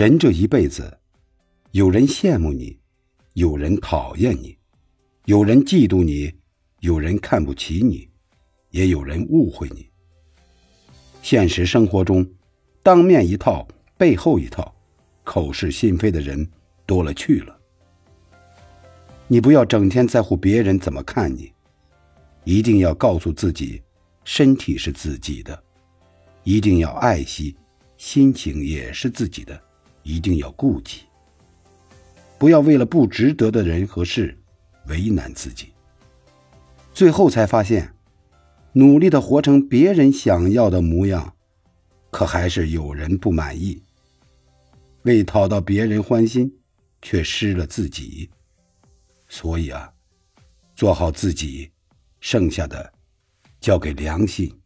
人这一辈子，有人羡慕你，有人讨厌你，有人嫉妒你，有人看不起你，也有人误会你。现实生活中，当面一套，背后一套，口是心非的人多了去了。你不要整天在乎别人怎么看你，一定要告诉自己，身体是自己的，一定要爱惜，心情也是自己的，一定要顾及。不要为了不值得的人和事，为难自己。最后才发现，努力的活成别人想要的模样，可还是有人不满意。为讨到别人欢心，却失了自己。所以啊，做好自己，剩下的交给良心。